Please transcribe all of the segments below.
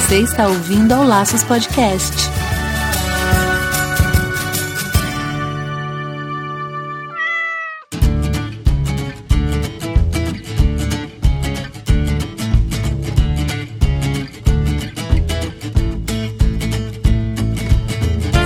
Você está ouvindo ao Laços Podcast.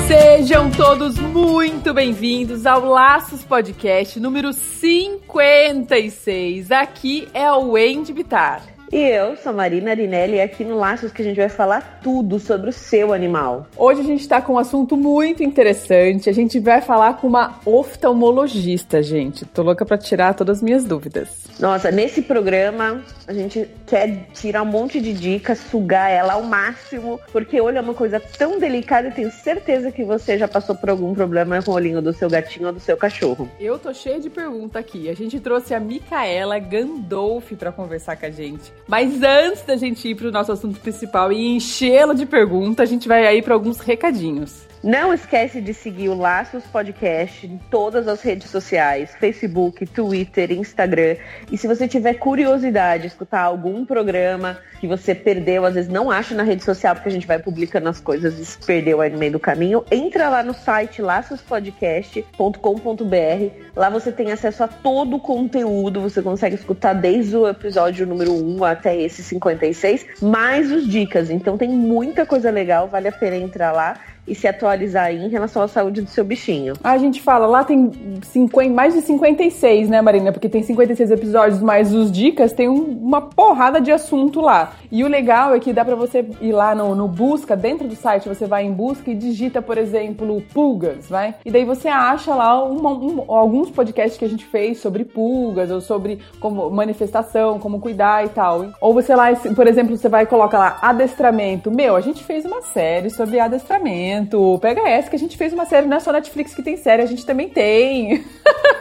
Sejam todos muito bem-vindos ao Laços Podcast número 56. Aqui é o Wendy Bitar. E eu sou Marina Arinelli e aqui no Laços que a gente vai falar tudo sobre o seu animal. Hoje a gente está com um assunto muito interessante. A gente vai falar com uma oftalmologista, gente. Tô louca para tirar todas as minhas dúvidas. Nossa, nesse programa a gente quer tirar um monte de dicas, sugar ela ao máximo, porque olho é uma coisa tão delicada e tenho certeza que você já passou por algum problema com o olhinho do seu gatinho ou do seu cachorro. Eu tô cheia de pergunta aqui. A gente trouxe a Micaela Gandolfi para conversar com a gente. Mas antes da gente ir para o nosso assunto principal e enchê-lo de perguntas, a gente vai aí para alguns recadinhos. Não esquece de seguir o Laços Podcast em todas as redes sociais, Facebook, Twitter, Instagram. E se você tiver curiosidade de escutar algum programa que você perdeu, às vezes não acha na rede social, porque a gente vai publicando as coisas e se perdeu aí no meio do caminho, entra lá no site laçospodcast.com.br. Lá você tem acesso a todo o conteúdo, você consegue escutar desde o episódio número 1 até esse 56, mais os dicas. Então tem muita coisa legal, vale a pena entrar lá e se atualizar aí em relação à saúde do seu bichinho. A gente fala, lá tem 50, mais de 56, né, Marina? Porque tem 56 episódios, mais os dicas, tem um, uma porrada de assunto lá. E o legal é que dá para você ir lá no, no, busca, dentro do site, você vai em busca e digita, por exemplo, pulgas, vai? E daí você acha lá uma, um, alguns podcasts que a gente fez sobre pulgas, ou sobre como manifestação, como cuidar e tal. Ou você lá, por exemplo, você vai e coloca lá adestramento. Meu, a gente fez uma série sobre adestramento Pega essa que a gente fez uma série, não é só Netflix que tem série, a gente também tem.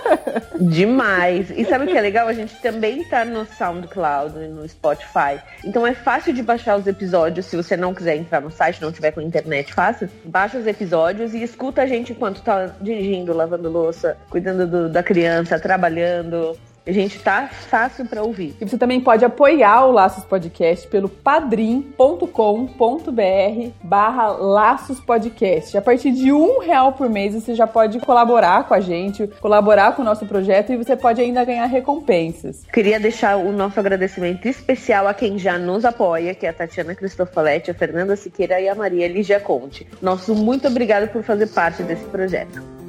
Demais. E sabe o que é legal? A gente também tá no SoundCloud, no Spotify. Então é fácil de baixar os episódios. Se você não quiser entrar no site, não tiver com internet fácil, baixa os episódios e escuta a gente enquanto tá dirigindo, lavando louça, cuidando do, da criança, trabalhando. A gente tá fácil para ouvir. E você também pode apoiar o Laços Podcast pelo padrim.com.br barra Laços Podcast. A partir de um real por mês você já pode colaborar com a gente, colaborar com o nosso projeto e você pode ainda ganhar recompensas. Queria deixar o nosso agradecimento especial a quem já nos apoia, que é a Tatiana Cristofoletti, a Fernanda Siqueira e a Maria Lígia Conte. Nosso muito obrigado por fazer parte desse projeto.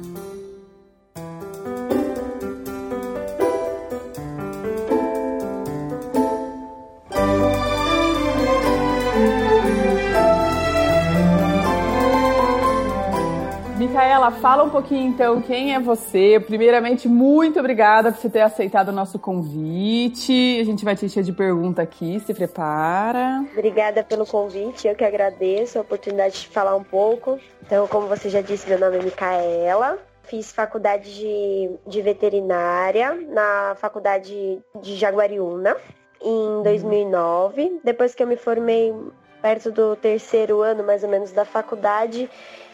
Fala um pouquinho então quem é você. Primeiramente, muito obrigada por você ter aceitado o nosso convite. A gente vai te encher de pergunta aqui, se prepara. Obrigada pelo convite, eu que agradeço a oportunidade de falar um pouco. Então, como você já disse, meu nome é Micaela. Fiz faculdade de, de veterinária na faculdade de Jaguariúna em 2009. Depois que eu me formei perto do terceiro ano, mais ou menos, da faculdade,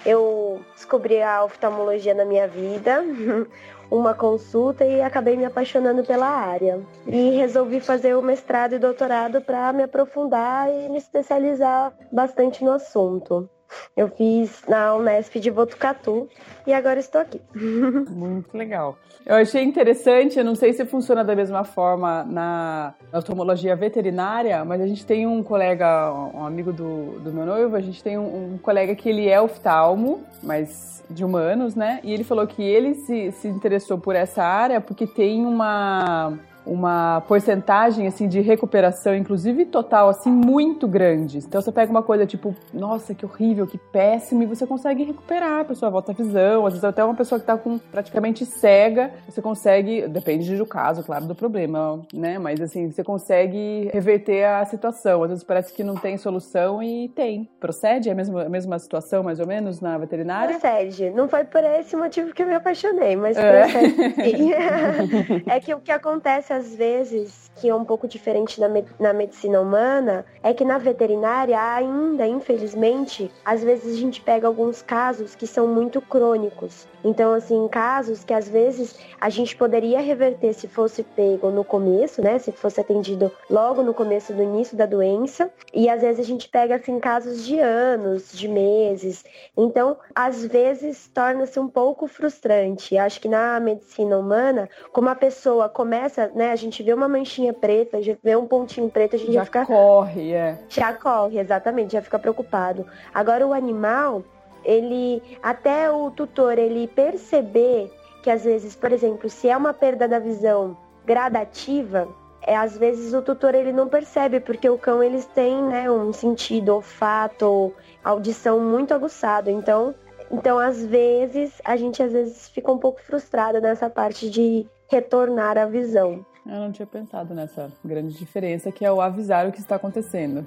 eu descobri a oftalmologia na minha vida, uma consulta e acabei me apaixonando pela área. E resolvi fazer o mestrado e doutorado para me aprofundar e me especializar bastante no assunto. Eu fiz na Unesp de Botucatu e agora estou aqui. Muito legal. Eu achei interessante, eu não sei se funciona da mesma forma na oftalmologia veterinária, mas a gente tem um colega, um amigo do, do meu noivo, a gente tem um, um colega que ele é oftalmo, mas de humanos, né? E ele falou que ele se, se interessou por essa área porque tem uma uma porcentagem assim de recuperação, inclusive total, assim muito grande. Então você pega uma coisa tipo, nossa, que horrível, que péssimo, e você consegue recuperar, a pessoa volta a visão. Às vezes até uma pessoa que está com praticamente cega, você consegue, depende do caso, claro, do problema, né? Mas assim, você consegue reverter a situação. Às vezes parece que não tem solução e tem. Procede é a mesma, a mesma situação, mais ou menos, na veterinária? Procede. Não foi por esse motivo que eu me apaixonei, mas é. procede sim. é que o que acontece acontece às vezes, que é um pouco diferente na, me na medicina humana, é que na veterinária ainda, infelizmente, às vezes a gente pega alguns casos que são muito crônicos. Então, assim, casos que às vezes a gente poderia reverter se fosse pego no começo, né? Se fosse atendido logo no começo do início da doença. E às vezes a gente pega, assim, casos de anos, de meses. Então, às vezes torna-se um pouco frustrante. Acho que na medicina humana, como a pessoa começa, né? A gente vê uma manchinha preta, já vê um pontinho preto, a gente já, já fica. corre, é. Já corre, exatamente, já fica preocupado. Agora, o animal ele até o tutor ele perceber que às vezes, por exemplo, se é uma perda da visão gradativa, é às vezes o tutor ele não percebe porque o cão eles têm, né, um sentido olfato, audição muito aguçado. Então, então às vezes a gente às vezes fica um pouco frustrada nessa parte de retornar a visão. Eu não tinha pensado nessa grande diferença que é o avisar o que está acontecendo.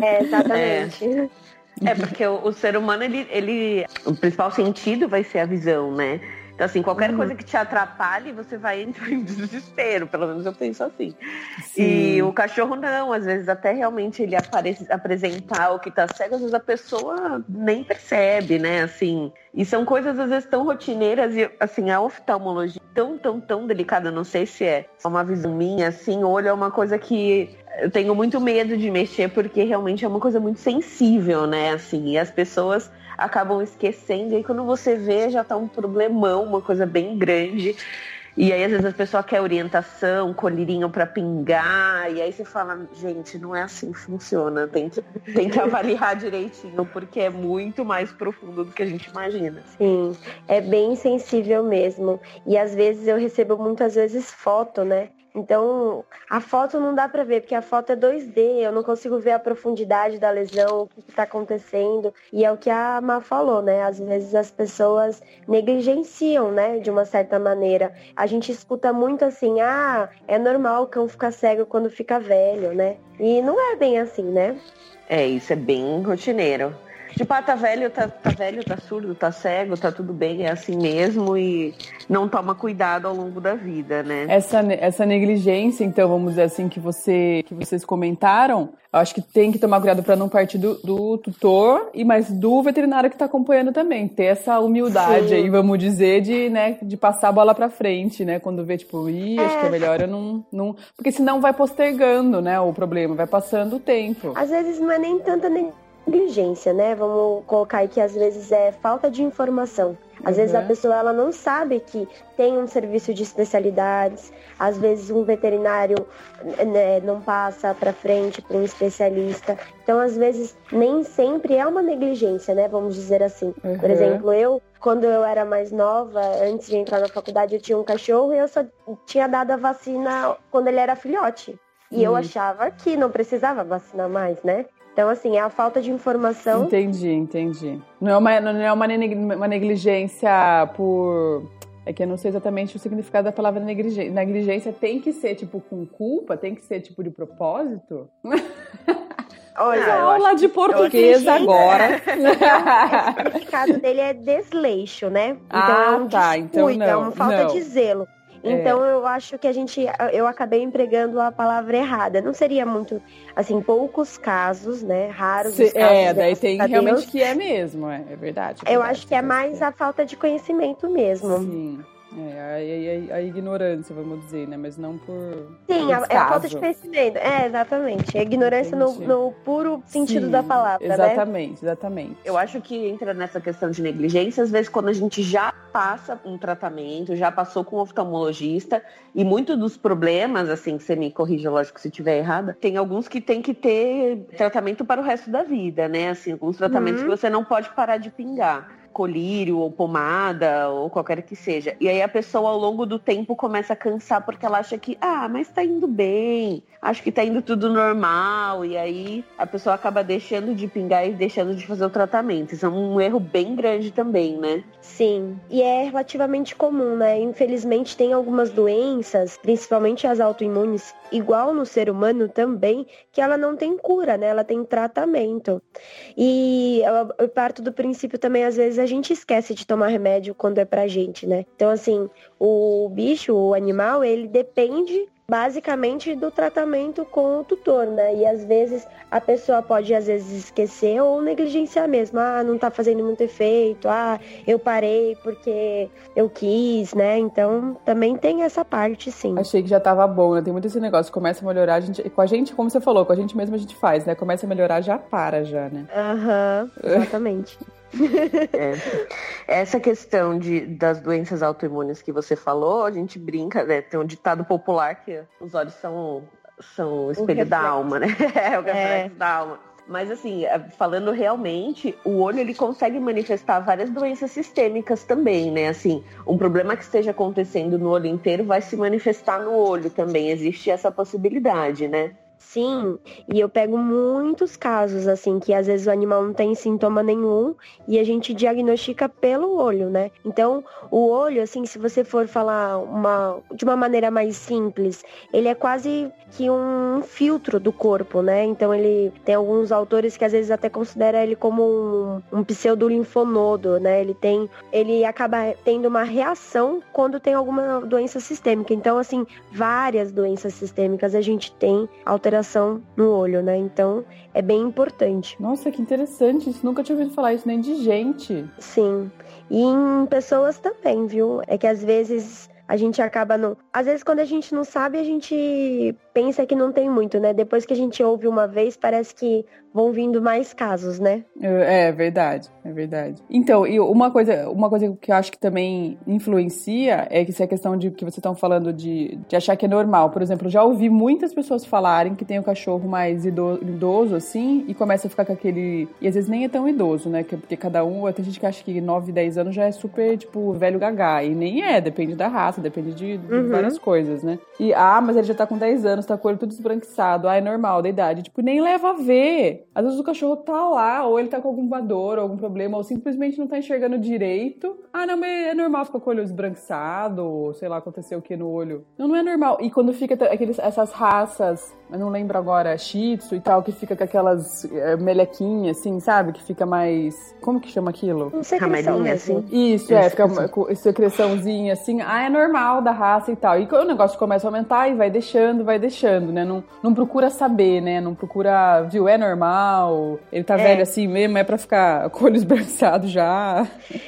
É, exatamente. É. É, porque o, o, ser humano, ele, ele. O principal sentido vai ser a visão, né? Então, assim, qualquer uhum. coisa que te atrapalhe, você vai entrar em desespero. Pelo menos eu penso assim. Sim. E o cachorro não, às vezes até realmente ele aparece, apresentar o que tá cego, às vezes a pessoa nem percebe, né? Assim. E são coisas às vezes tão rotineiras e assim, a oftalmologia tão, tão, tão delicada, não sei se é uma visão minha, assim, olho é uma coisa que eu tenho muito medo de mexer porque realmente é uma coisa muito sensível, né? Assim, e as pessoas acabam esquecendo, e quando você vê já tá um problemão, uma coisa bem grande. E aí, às vezes, a pessoa quer orientação, colírio para pingar, e aí você fala, gente, não é assim que funciona. Tem que, tem que avaliar direitinho, porque é muito mais profundo do que a gente imagina. Sim, é bem sensível mesmo. E às vezes eu recebo muitas vezes foto, né? Então, a foto não dá para ver, porque a foto é 2D, eu não consigo ver a profundidade da lesão, o que está acontecendo. E é o que a Má falou, né? Às vezes as pessoas negligenciam, né? De uma certa maneira. A gente escuta muito assim, ah, é normal o cão ficar cego quando fica velho, né? E não é bem assim, né? É, isso é bem rotineiro. Tipo, ah, tá velho, tá, tá velho, tá surdo, tá cego, tá tudo bem, é assim mesmo e não toma cuidado ao longo da vida, né? Essa, essa negligência, então, vamos dizer assim, que, você, que vocês comentaram, eu acho que tem que tomar cuidado para não partir do, do, tutor, e mas do veterinário que está acompanhando também. Ter essa humildade Sim. aí, vamos dizer, de, né, de passar a bola para frente, né? Quando vê, tipo, ih, acho que é, é melhor eu não, não. Porque senão vai postergando, né, o problema, vai passando o tempo. Às vezes não é nem tanta nem negligência, né? Vamos colocar aí que às vezes é falta de informação. Às uhum. vezes a uhum. pessoa ela não sabe que tem um serviço de especialidades, às vezes um veterinário né, não passa para frente para um especialista. Então, às vezes, nem sempre é uma negligência, né? Vamos dizer assim. Uhum. Por exemplo, eu, quando eu era mais nova, antes de entrar na faculdade, eu tinha um cachorro e eu só tinha dado a vacina quando ele era filhote. E eu achava que não precisava vacinar mais, né? Então, assim, é a falta de informação. Entendi, entendi. Não é uma, não é uma, negligência por. É que eu não sei exatamente o significado da palavra negligência. Negligência tem que ser, tipo, com culpa? Tem que ser, tipo, de propósito? Olha, ah, aula de português agora. o significado dele é desleixo, né? Então, ah, é um tá. Então, não, é uma falta não. de zelo. É. Então é. eu acho que a gente eu acabei empregando a palavra errada. Não seria muito assim poucos casos, né? Raros Se, os casos. É, daí tem realmente que é mesmo, é, é verdade. É eu verdade, acho que é mais a falta de conhecimento mesmo. Sim. É, a, a, a, ignorância, vamos dizer, né? Mas não por. Sim, por é a falta de conhecimento. É, exatamente. A ignorância no, no, puro sentido Sim, da palavra. Né? Exatamente, né? exatamente. Eu acho que entra nessa questão de negligência, às vezes, quando a gente já passa um tratamento, já passou com um oftalmologista, e muitos dos problemas, assim, que você me corrija, lógico, se estiver errada, tem alguns que tem que ter tratamento para o resto da vida, né? Assim, alguns tratamentos uhum. que você não pode parar de pingar colírio ou pomada ou qualquer que seja. E aí a pessoa ao longo do tempo começa a cansar porque ela acha que, ah, mas tá indo bem, acho que tá indo tudo normal. E aí a pessoa acaba deixando de pingar e deixando de fazer o tratamento. Isso é um erro bem grande também, né? Sim, e é relativamente comum, né? Infelizmente tem algumas doenças, principalmente as autoimunes, igual no ser humano também, que ela não tem cura, né? Ela tem tratamento. E eu parto do princípio também, às vezes, a gente esquece de tomar remédio quando é pra gente, né? Então, assim, o bicho, o animal, ele depende basicamente do tratamento com o tutor, né? E às vezes a pessoa pode às vezes esquecer ou negligenciar mesmo. Ah, não tá fazendo muito efeito. Ah, eu parei porque eu quis, né? Então também tem essa parte, sim. Achei que já tava bom, né? Tem muito esse negócio, começa a melhorar, a gente, com a gente, como você falou, com a gente mesmo a gente faz, né? Começa a melhorar, já para já, né? Aham, uhum, exatamente. É. Essa questão de, das doenças autoimunes que você falou, a gente brinca, né? Tem um ditado popular que os olhos são, são o espelho da alma, né? É o reflexo é. da alma. Mas assim, é, falando realmente, o olho ele consegue manifestar várias doenças sistêmicas também, né? Assim, um problema que esteja acontecendo no olho inteiro vai se manifestar no olho também. Existe essa possibilidade, né? Sim, e eu pego muitos casos, assim, que às vezes o animal não tem sintoma nenhum e a gente diagnostica pelo olho, né? Então, o olho, assim, se você for falar uma, de uma maneira mais simples, ele é quase que um filtro do corpo, né? Então, ele tem alguns autores que às vezes até considera ele como um, um pseudolinfonodo, né? Ele tem, ele acaba tendo uma reação quando tem alguma doença sistêmica. Então, assim, várias doenças sistêmicas a gente tem alterações alteração no olho, né? Então é bem importante. Nossa, que interessante. Isso nunca tinha ouvido falar isso nem de gente. Sim. E em pessoas também, viu? É que às vezes a gente acaba não. Às vezes, quando a gente não sabe, a gente pensa que não tem muito, né? Depois que a gente ouve uma vez, parece que vão vindo mais casos, né? É, é verdade, é verdade. Então, e uma coisa, uma coisa que eu acho que também influencia é que se a questão de que vocês estão falando de, de achar que é normal. Por exemplo, já ouvi muitas pessoas falarem que tem um cachorro mais idoso, idoso assim e começa a ficar com aquele. E às vezes nem é tão idoso, né? Porque cada um. Tem gente que acha que 9, 10 anos já é super, tipo, velho gagá. E nem é, depende da raça, depende de, de uhum. várias coisas, né? E, ah, mas ele já tá com 10 anos, tá com o olho tudo esbranquiçado. Ah, é normal da idade. Tipo, nem leva a ver. Às vezes o cachorro tá lá, ou ele tá com algum dor, algum problema, ou simplesmente não tá enxergando direito. Ah, não, mas é normal ficar com o olho esbranquiçado, ou sei lá, aconteceu o que no olho. Não, não é normal. E quando fica aqueles, essas raças, eu não lembro agora, shih tzu e tal, que fica com aquelas é, melequinhas, assim, sabe? Que fica mais. Como que chama aquilo? Camelinha, assim. Isso, é, fica com secreçãozinha, assim. Ah, é normal da raça e tal. E o negócio começa a aumentar, e vai deixando, vai deixando, né? Não, não procura saber, né? Não procura, viu, é normal, ele tá é. velho assim mesmo, é pra ficar com o olho esbranquiçado já.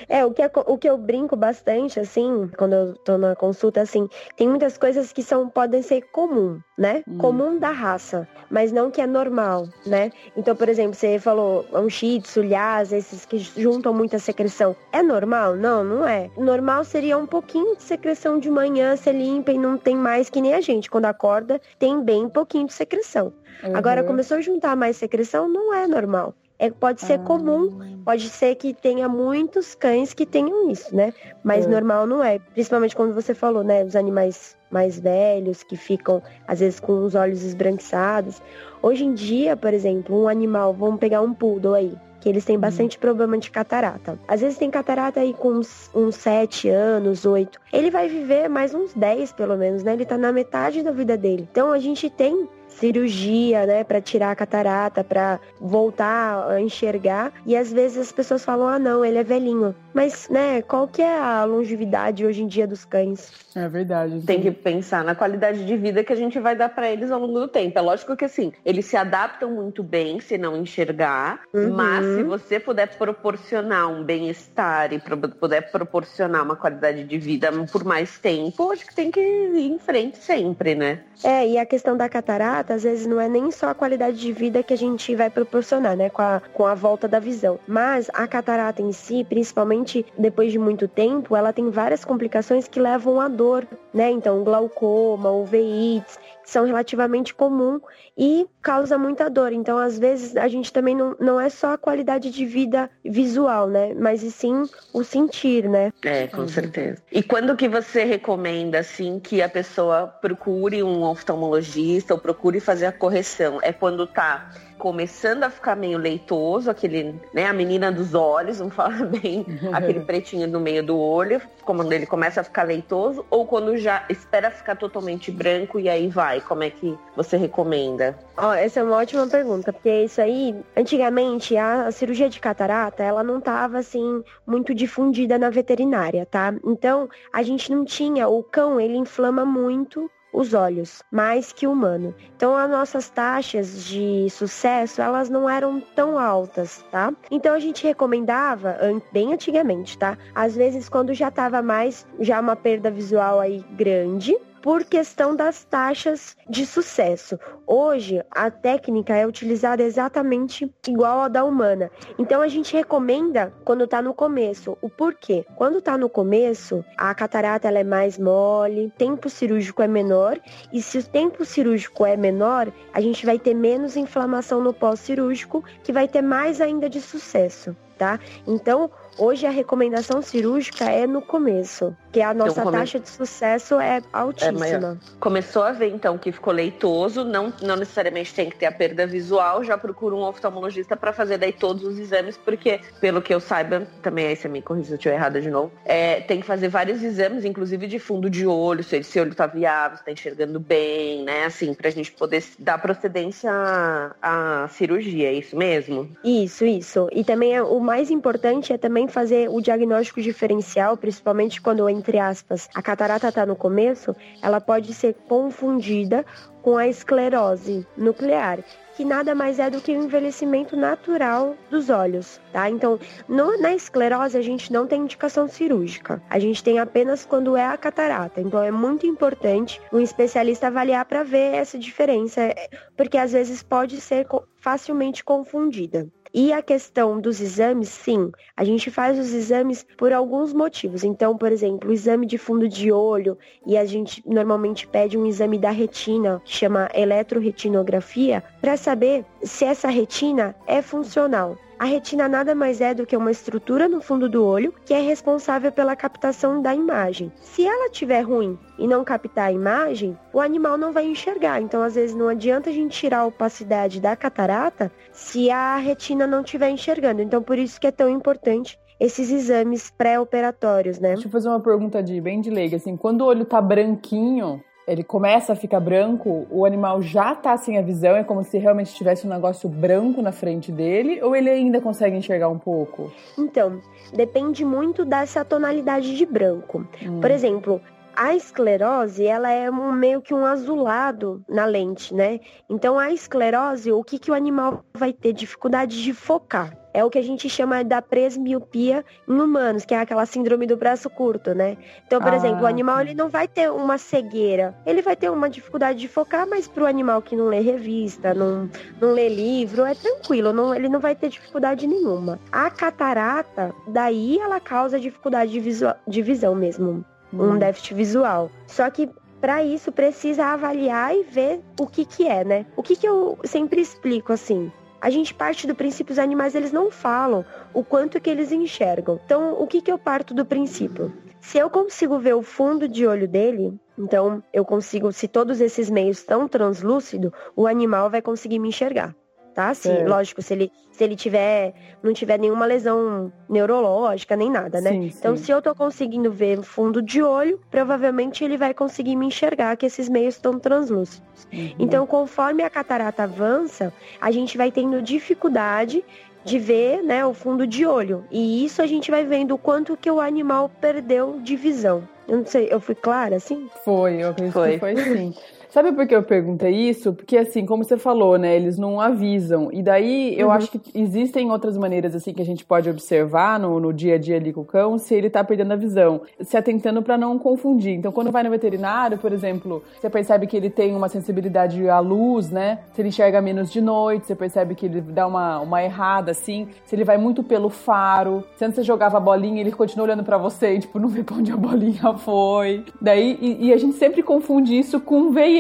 É, o que, é, o que eu brinco bastante, assim, quando eu tô na consulta, assim, tem muitas coisas que são, podem ser comum, né? Hum. Comum da raça, mas não que é normal, né? Então, por exemplo, você falou um shih tzu, lhasa, esses que juntam muita secreção. É normal? Não, não é. Normal seria um pouquinho de secreção de manhã, você limpa e não tem mais que nem a gente. Quando acorda, tem bem pouquinho de secreção. Uhum. Agora, começou a juntar mais secreção, não é normal. É, pode ser ah. comum, pode ser que tenha muitos cães que tenham isso, né? Mas uhum. normal não é. Principalmente quando você falou, né? Os animais mais velhos que ficam, às vezes, com os olhos esbranquiçados. Hoje em dia, por exemplo, um animal, vamos pegar um poodle aí, que eles têm uhum. bastante uhum. problema de catarata. Às vezes tem catarata aí com uns, uns 7 anos, 8. Ele vai viver mais uns 10, pelo menos, né? Ele tá na metade da vida dele. Então a gente tem cirurgia, né, para tirar a catarata, para voltar a enxergar. E às vezes as pessoas falam: "Ah, não, ele é velhinho". Mas, né, qual que é a longevidade hoje em dia dos cães? É verdade. Tem que pensar na qualidade de vida que a gente vai dar para eles ao longo do tempo. É lógico que assim, eles se adaptam muito bem se não enxergar, uhum. mas se você puder proporcionar um bem-estar e puder proporcionar uma qualidade de vida por mais tempo, acho que tem que ir em frente sempre, né? É, e a questão da catarata, às vezes não é nem só a qualidade de vida que a gente vai proporcionar, né, com a, com a volta da visão, mas a catarata em si, principalmente depois de muito tempo, ela tem várias complicações que levam à dor, né? Então, glaucoma, uveites, são relativamente comum e causa muita dor. Então, às vezes, a gente também não, não é só a qualidade de vida visual, né? Mas e sim o sentir, né? É, com certeza. E quando que você recomenda, assim, que a pessoa procure um oftalmologista ou procure fazer a correção? É quando tá começando a ficar meio leitoso, aquele, né, a menina dos olhos, vamos falar bem, aquele pretinho no meio do olho, quando ele começa a ficar leitoso, ou quando já espera ficar totalmente branco e aí vai? Como é que você recomenda? Ó, essa é uma ótima pergunta, porque isso aí, antigamente, a, a cirurgia de catarata, ela não tava assim muito difundida na veterinária, tá? Então, a gente não tinha, o cão, ele inflama muito os olhos, mais que humano. Então as nossas taxas de sucesso, elas não eram tão altas, tá? Então a gente recomendava, bem antigamente, tá? Às vezes quando já tava mais, já uma perda visual aí grande, por questão das taxas de sucesso. Hoje, a técnica é utilizada exatamente igual à da humana. Então, a gente recomenda quando está no começo. O porquê? Quando está no começo, a catarata ela é mais mole, tempo cirúrgico é menor, e se o tempo cirúrgico é menor, a gente vai ter menos inflamação no pós-cirúrgico, que vai ter mais ainda de sucesso. Tá? Então, Hoje a recomendação cirúrgica é no começo, que a nossa então, come... taxa de sucesso é altíssima. É Começou a ver então que ficou leitoso, não, não necessariamente tem que ter a perda visual, já procura um oftalmologista para fazer daí todos os exames, porque pelo que eu saiba, também aí você me corrija se eu estiver errada de novo, é, tem que fazer vários exames, inclusive de fundo de olho, se esse olho tá viável, se tá enxergando bem, né, assim, pra gente poder dar procedência à, à cirurgia, é isso mesmo? Isso, isso. E também é, o mais importante é também fazer o diagnóstico diferencial, principalmente quando, entre aspas, a catarata está no começo, ela pode ser confundida com a esclerose nuclear, que nada mais é do que o envelhecimento natural dos olhos, tá? Então, no, na esclerose a gente não tem indicação cirúrgica. A gente tem apenas quando é a catarata. Então, é muito importante um especialista avaliar para ver essa diferença, porque às vezes pode ser facilmente confundida. E a questão dos exames, sim, a gente faz os exames por alguns motivos. Então, por exemplo, o exame de fundo de olho, e a gente normalmente pede um exame da retina, que chama eletroretinografia, para saber se essa retina é funcional. A retina nada mais é do que uma estrutura no fundo do olho que é responsável pela captação da imagem. Se ela estiver ruim e não captar a imagem, o animal não vai enxergar. Então, às vezes, não adianta a gente tirar a opacidade da catarata se a retina não estiver enxergando. Então, por isso que é tão importante esses exames pré-operatórios, né? Deixa eu fazer uma pergunta de bem de leiga, assim, quando o olho tá branquinho, ele começa a ficar branco, o animal já tá sem a visão, é como se realmente tivesse um negócio branco na frente dele, ou ele ainda consegue enxergar um pouco? Então, depende muito dessa tonalidade de branco. Hum. Por exemplo, a esclerose, ela é um, meio que um azulado na lente, né? Então, a esclerose, o que, que o animal vai ter? Dificuldade de focar é o que a gente chama da presmiopia em humanos, que é aquela síndrome do braço curto, né? Então, por ah, exemplo, o animal ele não vai ter uma cegueira, ele vai ter uma dificuldade de focar, mas para o animal que não lê revista, não, não lê livro, é tranquilo, não, ele não vai ter dificuldade nenhuma. A catarata, daí ela causa dificuldade de, visual, de visão mesmo, hum. um déficit visual. Só que para isso precisa avaliar e ver o que que é, né? O que que eu sempre explico assim? A gente parte do princípio, os animais eles não falam o quanto que eles enxergam. Então, o que, que eu parto do princípio? Se eu consigo ver o fundo de olho dele, então eu consigo, se todos esses meios estão translúcidos, o animal vai conseguir me enxergar tá? Sim, é. lógico, se ele, se ele tiver, não tiver nenhuma lesão neurológica nem nada, né? Sim, então, sim. se eu tô conseguindo ver fundo de olho, provavelmente ele vai conseguir me enxergar que esses meios estão translúcidos. Uhum. Então, conforme a catarata avança, a gente vai tendo dificuldade de ver, né, o fundo de olho. E isso a gente vai vendo o quanto que o animal perdeu de visão. Eu não sei, eu fui clara assim? Foi, eu acredito foi. que foi sim. Sabe por que eu perguntei isso? Porque, assim, como você falou, né? Eles não avisam. E daí eu uhum. acho que existem outras maneiras, assim, que a gente pode observar no, no dia a dia ali com o cão se ele tá perdendo a visão. Se atentando para não confundir. Então, quando vai no veterinário, por exemplo, você percebe que ele tem uma sensibilidade à luz, né? Se ele enxerga menos de noite, você percebe que ele dá uma, uma errada, assim. Se ele vai muito pelo faro. Se antes você jogava a bolinha, ele continua olhando para você e, tipo, não vê pra onde a bolinha foi. Daí, e, e a gente sempre confunde isso com veio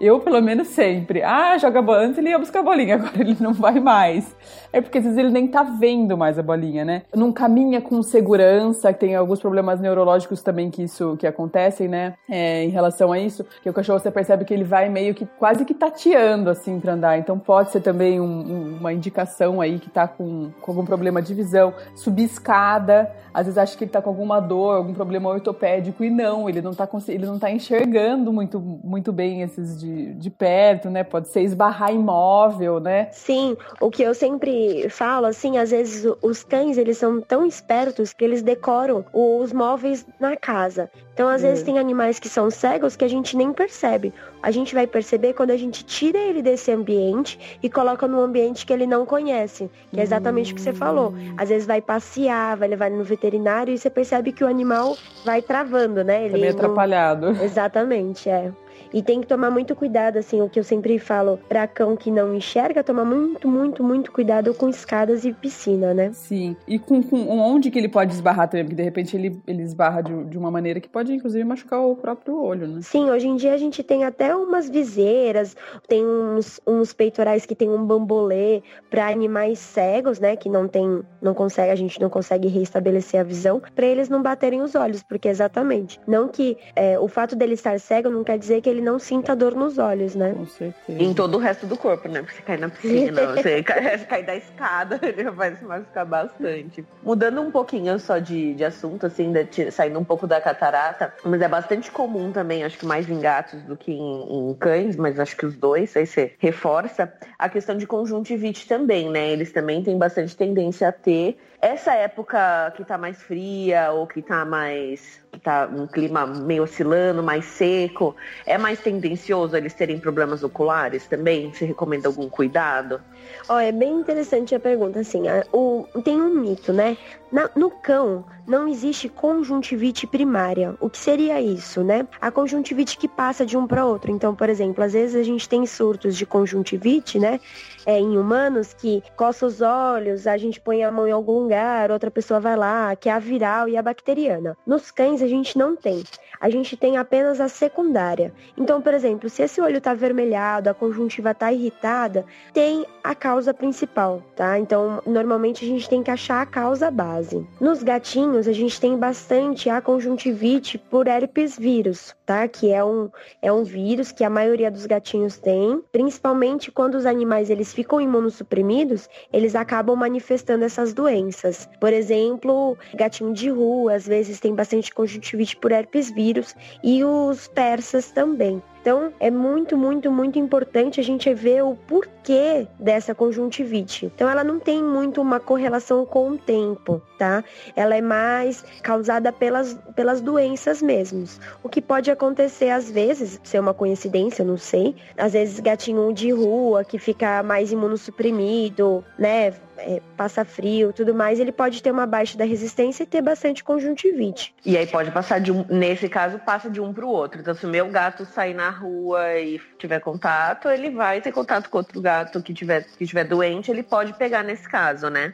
Eu, pelo menos, sempre. Ah, joga bola. Antes ele ia buscar a bolinha, agora ele não vai mais. É porque às vezes ele nem tá vendo mais a bolinha, né? Não caminha com segurança, tem alguns problemas neurológicos também que isso que acontecem, né? É, em relação a isso, que o cachorro você percebe que ele vai meio que quase que tateando assim para andar. Então pode ser também um, um, uma indicação aí que tá com, com algum problema de visão. Subir escada, às vezes acha que ele tá com alguma dor, algum problema ortopédico e não, ele não tá ele não tá enxergando muito, muito bem esses de, de perto, né? Pode ser esbarrar imóvel, né? Sim, o que eu sempre falo, assim, às vezes os cães, eles são tão espertos que eles decoram os móveis na casa. Então, às vezes, é. tem animais que são cegos que a gente nem percebe. A gente vai perceber quando a gente tira ele desse ambiente e coloca num ambiente que ele não conhece. Que é exatamente o que você falou. Hum. Às vezes vai passear, vai levar no veterinário e você percebe que o animal vai travando, né? Ele tá meio atrapalhado. Exatamente, é. E tem que tomar muito cuidado, assim, o que eu sempre falo para cão que não enxerga, tomar muito, muito, muito cuidado com escadas e piscina, né? Sim. E com, com onde que ele pode esbarrar também? Porque de repente ele, ele esbarra de, de uma maneira que pode, inclusive, machucar o próprio olho, né? Sim, hoje em dia a gente tem até umas viseiras, tem uns, uns peitorais que tem um bambolê para animais cegos, né? Que não tem, não consegue, a gente não consegue restabelecer a visão, para eles não baterem os olhos, porque exatamente. Não que é, o fato dele estar cego não quer dizer que ele não sinta dor nos olhos, né? Com certeza. Em todo o resto do corpo, né? Porque você cai na piscina, você cai, cai, da escada, ele vai se machucar bastante. Mudando um pouquinho só de, de assunto, assim, de, saindo um pouco da catarata, mas é bastante comum também, acho que mais em gatos do que em, em cães, mas acho que os dois, aí você reforça, a questão de conjuntivite também, né? Eles também têm bastante tendência a ter essa época que tá mais fria ou que tá mais. que tá um clima meio oscilando, mais seco, é mais tendencioso eles terem problemas oculares também? Você recomenda algum cuidado? Ó, oh, é bem interessante a pergunta, assim, a, o, tem um mito, né? Na, no cão não existe conjuntivite primária. O que seria isso, né? A conjuntivite que passa de um para outro. Então, por exemplo, às vezes a gente tem surtos de conjuntivite, né? É, em humanos que coça os olhos, a gente põe a mão em algum lugar, outra pessoa vai lá, que é a viral e a bacteriana. Nos cães a gente não tem. A gente tem apenas a secundária. Então, por exemplo, se esse olho está avermelhado, a conjuntiva está irritada, tem a causa principal, tá? Então, normalmente a gente tem que achar a causa base. Nos gatinhos, a gente tem bastante a conjuntivite por herpes vírus, tá? Que é um, é um vírus que a maioria dos gatinhos tem, principalmente quando os animais eles ficam imunossuprimidos, eles acabam manifestando essas doenças. Por exemplo, gatinho de rua, às vezes tem bastante conjuntivite por herpes vírus e os persas também. Então, é muito, muito, muito importante a gente ver o porquê dessa conjuntivite. Então, ela não tem muito uma correlação com o tempo, tá? Ela é mais causada pelas, pelas doenças mesmos. O que pode acontecer às vezes, ser uma coincidência, não sei. Às vezes, gatinho de rua que fica mais imunossuprimido, né? É, passa frio, tudo mais, ele pode ter uma baixa da resistência e ter bastante conjuntivite. E aí pode passar de um, nesse caso, passa de um para o outro. Então, se o meu gato sair na rua e tiver contato, ele vai ter contato com outro gato que tiver, que tiver doente, ele pode pegar nesse caso, né?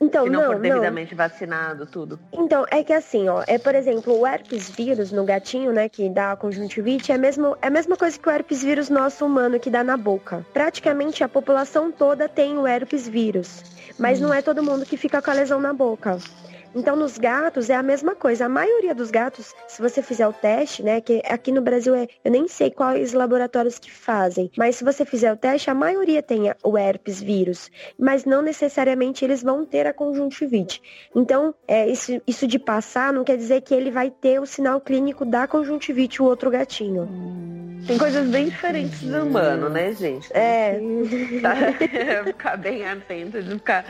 Então, se não, não for devidamente não. vacinado, tudo. Então, é que assim, ó, é por exemplo, o herpes vírus no gatinho, né, que dá a conjuntivite, é, mesmo, é a mesma coisa que o herpes vírus nosso humano que dá na boca. Praticamente a população toda tem o herpes vírus. Mas não é todo mundo que fica com a lesão na boca. Então, nos gatos é a mesma coisa. A maioria dos gatos, se você fizer o teste, né, que aqui no Brasil é, eu nem sei quais laboratórios que fazem, mas se você fizer o teste, a maioria tem o herpes vírus, mas não necessariamente eles vão ter a conjuntivite. Então, é, isso, isso de passar não quer dizer que ele vai ter o sinal clínico da conjuntivite, o outro gatinho. Tem coisas bem diferentes do humano, né, gente? É. Tá, ficar bem atento, de ficar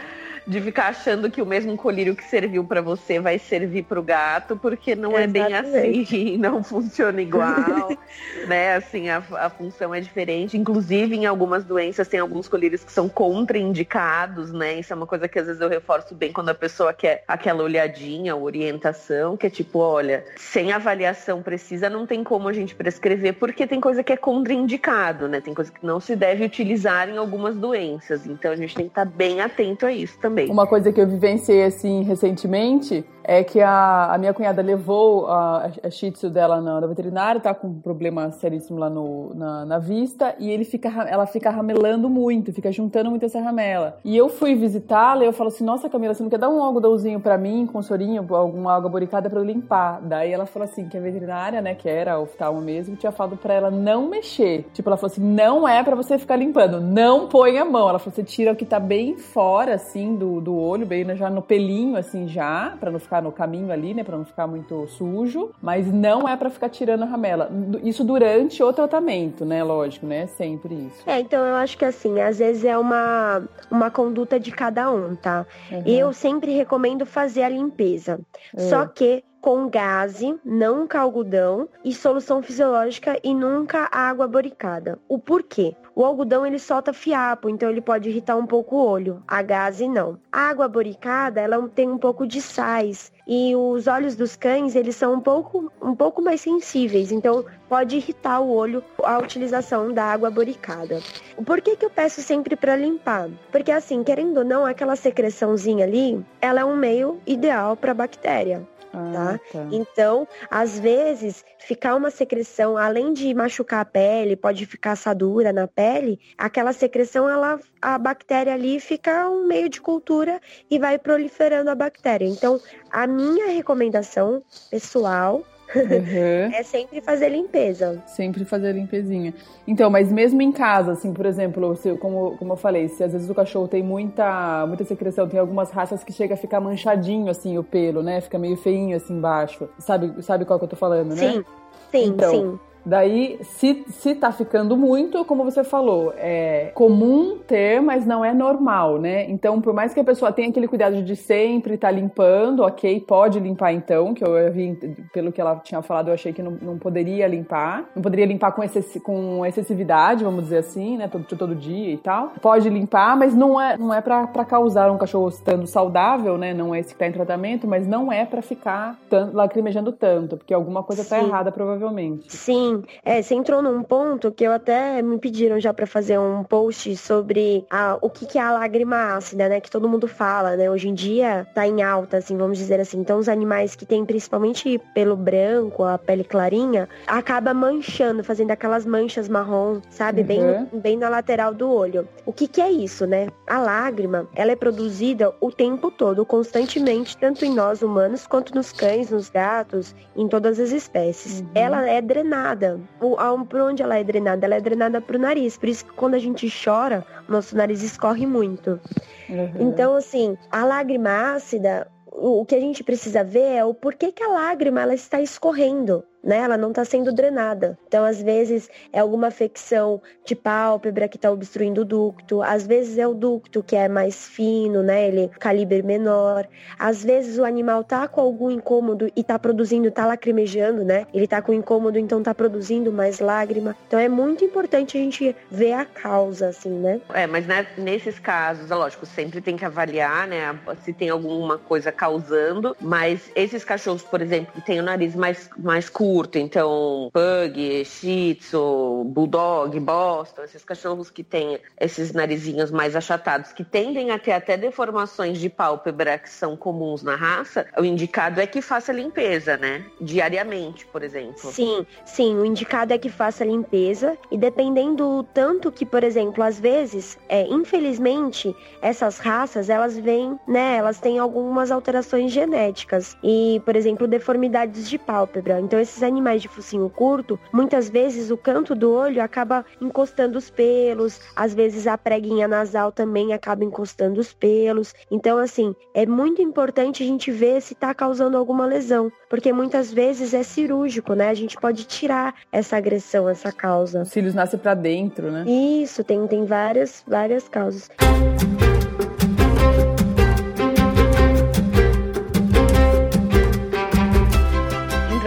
de ficar achando que o mesmo colírio que serviu para você vai servir para o gato, porque não Exatamente. é bem assim, não funciona igual, né? Assim, a, a função é diferente. Inclusive, em algumas doenças tem alguns colírios que são contraindicados, né? Isso é uma coisa que às vezes eu reforço bem quando a pessoa quer aquela olhadinha, orientação, que é tipo, olha, sem avaliação precisa, não tem como a gente prescrever, porque tem coisa que é contraindicado, né? Tem coisa que não se deve utilizar em algumas doenças. Então a gente tem que estar bem atento a isso também também. Uma coisa que eu vivenciei assim recentemente é que a, a minha cunhada levou a, a shih tzu dela na, na veterinária, tá com um problema seríssimo lá no, na, na vista, e ele fica, ela fica ramelando muito, fica juntando muito essa ramela. E eu fui visitá-la e eu falo assim, nossa Camila, você não quer dar um algodãozinho pra mim, com sorinho, alguma água boricada pra eu limpar? Daí ela falou assim, que a veterinária, né, que era a oftalmo mesmo, tinha falado pra ela não mexer. Tipo, ela falou assim, não é pra você ficar limpando, não põe a mão. Ela falou, você tira o que tá bem fora, assim, do, do olho, bem já no pelinho, assim, já, pra não ficar no caminho ali, né, pra não ficar muito sujo, mas não é pra ficar tirando a ramela. Isso durante o tratamento, né, lógico, né, sempre isso. É, então eu acho que assim, às vezes é uma, uma conduta de cada um, tá? Uhum. Eu sempre recomendo fazer a limpeza. Só que com gase, com algodão, e solução fisiológica e nunca água boricada. O porquê? O algodão ele solta fiapo, então ele pode irritar um pouco o olho. A gase não. A água boricada, ela tem um pouco de sais e os olhos dos cães, eles são um pouco, um pouco mais sensíveis, então pode irritar o olho a utilização da água boricada. Por que que eu peço sempre para limpar? Porque assim, querendo ou não, aquela secreçãozinha ali, ela é um meio ideal para bactéria. Ah, tá? tá? Então, às vezes, ficar uma secreção, além de machucar a pele, pode ficar assadura na pele, aquela secreção, ela, a bactéria ali fica um meio de cultura e vai proliferando a bactéria. Então, a minha recomendação pessoal Uhum. é sempre fazer limpeza. Sempre fazer limpezinha. Então, mas mesmo em casa, assim, por exemplo, se, como, como eu falei, se às vezes o cachorro tem muita, muita secreção, tem algumas raças que chega a ficar manchadinho, assim, o pelo, né? Fica meio feinho, assim, embaixo. Sabe, sabe qual que eu tô falando, né? Sim, sim, então, sim. Daí, se, se tá ficando muito, como você falou, é comum ter, mas não é normal, né? Então, por mais que a pessoa tenha aquele cuidado de sempre estar tá limpando, ok, pode limpar então, que eu vi, pelo que ela tinha falado, eu achei que não, não poderia limpar. Não poderia limpar com, excess, com excessividade, vamos dizer assim, né? Todo, todo dia e tal. Pode limpar, mas não é, não é pra, pra causar um cachorro estando saudável, né? Não é esse que tá em tratamento, mas não é pra ficar tanto, lacrimejando tanto, porque alguma coisa tá Sim. tá errada, provavelmente. Sim, é, você entrou num ponto que eu até me pediram já para fazer um post sobre a, o que, que é a lágrima ácida, né? Que todo mundo fala, né? Hoje em dia tá em alta, assim, vamos dizer assim. Então os animais que têm principalmente pelo branco, a pele clarinha, acaba manchando, fazendo aquelas manchas marrom, sabe? Uhum. Bem, bem na lateral do olho. O que, que é isso, né? A lágrima, ela é produzida o tempo todo, constantemente, tanto em nós humanos quanto nos cães, nos gatos, em todas as espécies. Uhum. Ela é drenada drenada. Por onde ela é drenada? Ela é drenada pro nariz. Por isso que quando a gente chora, nosso nariz escorre muito. Uhum. Então, assim, a lágrima ácida, o que a gente precisa ver é o porquê que a lágrima ela está escorrendo né? Ela não está sendo drenada. Então, às vezes, é alguma afecção de pálpebra que está obstruindo o ducto. Às vezes é o ducto que é mais fino, né? Ele calibre menor. Às vezes o animal tá com algum incômodo e tá produzindo, tá lacrimejando, né? Ele tá com incômodo, então tá produzindo mais lágrima. Então é muito importante a gente ver a causa, assim, né? É, mas né, nesses casos, é lógico, sempre tem que avaliar, né? Se tem alguma coisa causando. Mas esses cachorros, por exemplo, que tem o nariz mais, mais curto, curto, então pug, shih tzu, bulldog, boston, esses cachorros que têm esses narizinhos mais achatados, que tendem a ter até deformações de pálpebra que são comuns na raça, o indicado é que faça limpeza, né? Diariamente, por exemplo. Sim, sim, o indicado é que faça limpeza e dependendo tanto que, por exemplo, às vezes, é, infelizmente, essas raças, elas vêm, né, elas têm algumas alterações genéticas e, por exemplo, deformidades de pálpebra. Então, esses animais de focinho curto, muitas vezes o canto do olho acaba encostando os pelos, às vezes a preguinha nasal também acaba encostando os pelos. Então, assim, é muito importante a gente ver se está causando alguma lesão, porque muitas vezes é cirúrgico, né? A gente pode tirar essa agressão, essa causa. Os cílios nascem para dentro, né? Isso, tem, tem várias, várias causas.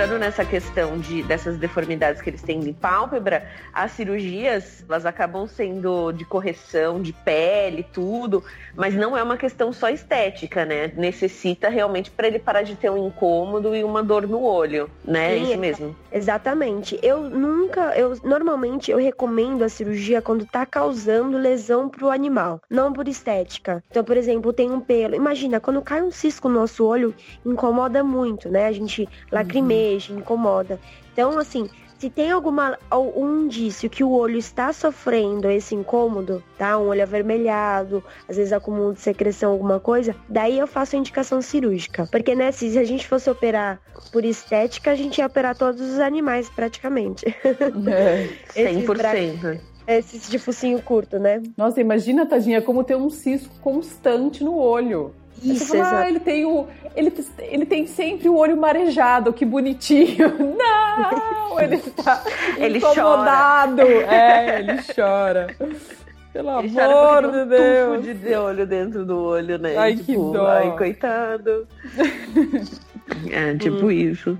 Pensando nessa questão de, dessas deformidades que eles têm de pálpebra, as cirurgias, elas acabam sendo de correção de pele, tudo, mas não é uma questão só estética, né? Necessita realmente para ele parar de ter um incômodo e uma dor no olho, né? Sim, Isso mesmo. Exatamente. Eu nunca, eu normalmente eu recomendo a cirurgia quando tá causando lesão pro animal, não por estética. Então, por exemplo, tem um pelo. Imagina, quando cai um cisco no nosso olho, incomoda muito, né? A gente lacrimeja, uhum. Incomoda. Então, assim, se tem alguma algum indício que o olho está sofrendo esse incômodo, tá? Um olho avermelhado, às vezes acúmulo de secreção, alguma coisa, daí eu faço a indicação cirúrgica. Porque, né, se a gente fosse operar por estética, a gente ia operar todos os animais praticamente. É, 100%. Esses de focinho curto, né? Nossa, imagina, tadinha, como ter um cisco constante no olho. Isso, fala, ah, ele tem o. Ele, ele tem sempre o olho marejado, que bonitinho. Não! Ele está ele incomodado. Chora. É, ele chora. Pelo ele amor de Deus. Um de olho dentro do olho, né? Ai, tipo, que dó. Ai, coitado. É, tipo hum. isso.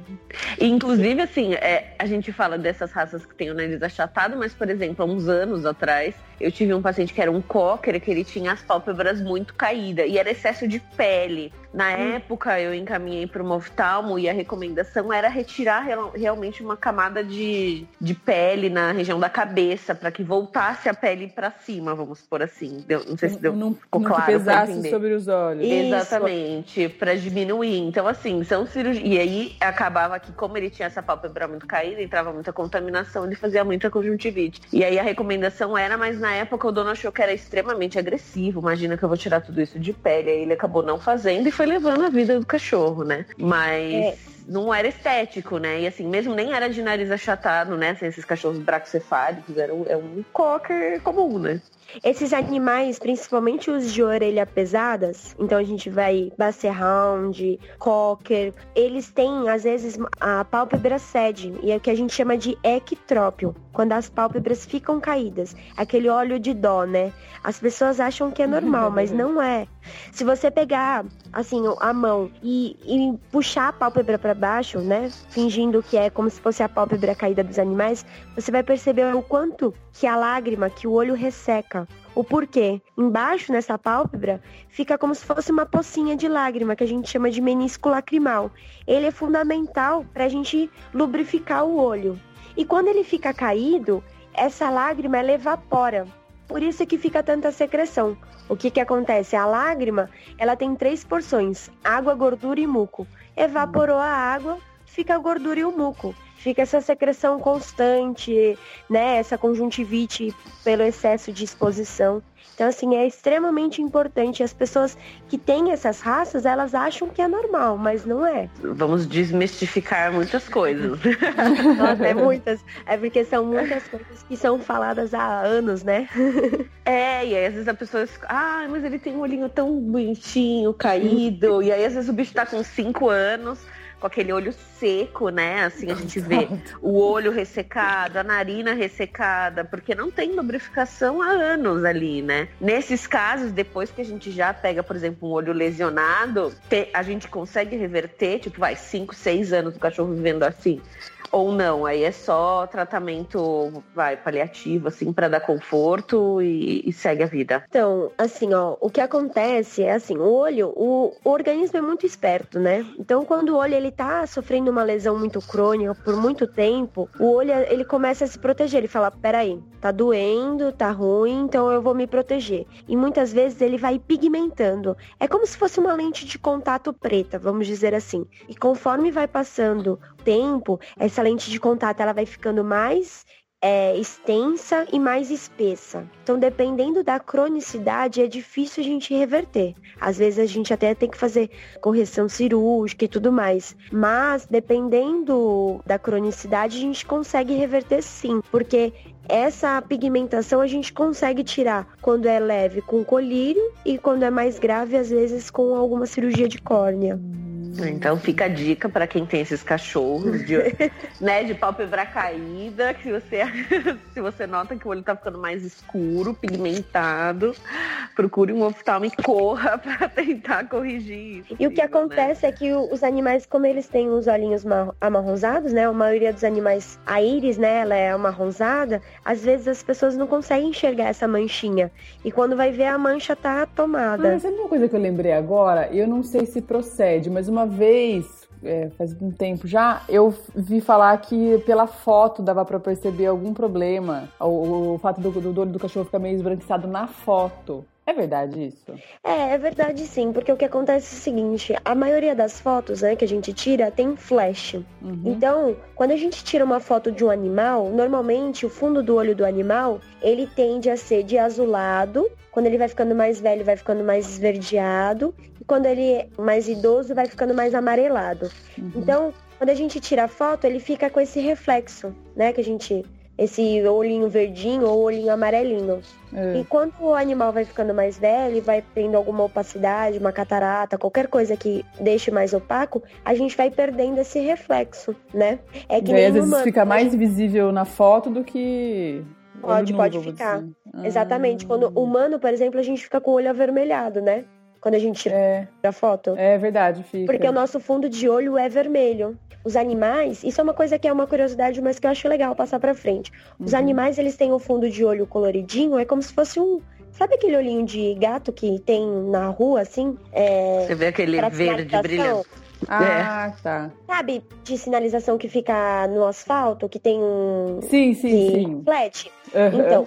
Inclusive, assim, é, a gente fala dessas raças que tem o nariz achatado, mas, por exemplo, há uns anos atrás, eu tive um paciente que era um cocker, que ele tinha as pálpebras muito caídas e era excesso de pele. Na hum. época, eu encaminhei para o oftalmo e a recomendação era retirar real, realmente uma camada de, de pele na região da cabeça para que voltasse a pele para cima, vamos por assim. Deu, não sei se deu não, ficou não claro pesasse sobre os olhos. Exatamente, para diminuir. Então, assim, são cirurgias. E aí acabava que, como ele tinha essa pálpebra muito caída, entrava muita contaminação, ele fazia muita conjuntivite. E aí a recomendação era, mas na época o dono achou que era extremamente agressivo. Imagina que eu vou tirar tudo isso de pele. Aí ele acabou não fazendo e foi levando a vida do cachorro, né? Mas. É não era estético, né? E assim, mesmo nem era de nariz achatado, né? Assim, esses cachorros bracocefálicos, era um, é um cocker comum, né? Esses animais, principalmente os de orelha pesadas, então a gente vai Basset Hound, Cocker, eles têm, às vezes, a pálpebra cede, e é o que a gente chama de ectrópio, quando as pálpebras ficam caídas. Aquele óleo de dó, né? As pessoas acham que é normal, mas não é. Se você pegar, assim, a mão e, e puxar a pálpebra para baixo, né? Fingindo que é como se fosse a pálpebra caída dos animais, você vai perceber o quanto que a lágrima, que o olho resseca. O porquê? Embaixo nessa pálpebra fica como se fosse uma pocinha de lágrima que a gente chama de menisco lacrimal. Ele é fundamental para a gente lubrificar o olho. E quando ele fica caído, essa lágrima ela evapora. Por isso é que fica tanta secreção. O que, que acontece? A lágrima ela tem três porções: água, gordura e muco. Evaporou a água, fica a gordura e o muco fica essa secreção constante, né? Essa conjuntivite pelo excesso de exposição. Então, assim, é extremamente importante. As pessoas que têm essas raças, elas acham que é normal, mas não é. Vamos desmistificar muitas coisas. Nossa, é muitas. É porque são muitas coisas que são faladas há anos, né? é, e aí às vezes a pessoa ah, mas ele tem um olhinho tão bonitinho, caído. e aí às vezes o bicho tá com 5 anos com aquele olho seco, né? Assim, a gente vê o olho ressecado, a narina ressecada, porque não tem lubrificação há anos ali, né? Nesses casos, depois que a gente já pega, por exemplo, um olho lesionado, a gente consegue reverter, tipo, vai, 5, 6 anos do cachorro vivendo assim ou não, aí é só tratamento, vai, paliativo, assim, para dar conforto e, e, segue a vida. Então, assim, ó, o que acontece é assim, o olho, o, o, organismo é muito esperto, né? Então, quando o olho ele tá sofrendo uma lesão muito crônica por muito tempo, o olho ele começa a se proteger, ele fala, peraí, tá doendo, tá ruim, então eu vou me proteger. E muitas vezes ele vai pigmentando. É como se fosse uma lente de contato preta, vamos dizer assim. E conforme vai passando tempo, essa lente de contato ela vai ficando mais é, extensa e mais espessa. Então, dependendo da cronicidade, é difícil a gente reverter. Às vezes a gente até tem que fazer correção cirúrgica e tudo mais. Mas, dependendo da cronicidade, a gente consegue reverter sim, porque essa pigmentação a gente consegue tirar quando é leve com colírio e quando é mais grave, às vezes, com alguma cirurgia de córnea. Então fica a dica para quem tem esses cachorros de, né, de pálpebra caída, que você, se você nota que o olho tá ficando mais escuro, pigmentado, procure um oftalmo e corra para tentar corrigir isso. E o que né? acontece né? é que os animais, como eles têm os olhinhos amarronzados, né, a maioria dos animais, a íris, né, ela é amarronzada, às vezes as pessoas não conseguem enxergar essa manchinha. E quando vai ver, a mancha tá tomada. Ah, sabe uma coisa que eu lembrei agora? Eu não sei se procede, mas uma vez é, faz um tempo já, eu vi falar que pela foto dava para perceber algum problema. O, o fato do, do olho do cachorro ficar meio esbranquiçado na foto. É verdade isso? É, é verdade sim, porque o que acontece é o seguinte, a maioria das fotos né, que a gente tira tem flash. Uhum. Então, quando a gente tira uma foto de um animal, normalmente o fundo do olho do animal, ele tende a ser de azulado, quando ele vai ficando mais velho, vai ficando mais esverdeado, e quando ele é mais idoso, vai ficando mais amarelado. Uhum. Então, quando a gente tira a foto, ele fica com esse reflexo, né, que a gente esse olhinho verdinho ou olhinho amarelinho. É. E quando o animal vai ficando mais velho, vai tendo alguma opacidade, uma catarata, qualquer coisa que deixe mais opaco, a gente vai perdendo esse reflexo, né? É que Daí, nem às vezes humano, fica mais visível na foto do que Pode, pode ficar. Ah. Exatamente. Quando humano, por exemplo, a gente fica com o olho avermelhado, né? Quando a gente tira é. a foto. É verdade, fica. Porque o nosso fundo de olho é vermelho os animais, isso é uma coisa que é uma curiosidade, mas que eu acho legal passar para frente. Os uhum. animais, eles têm o fundo de olho coloridinho, é como se fosse um Sabe aquele olhinho de gato que tem na rua, assim? É, Você vê aquele verde brilhante. Ah, é. tá. Sabe de sinalização que fica no asfalto, que tem um. Sim, sim, sim. Flat? Uhum. Então,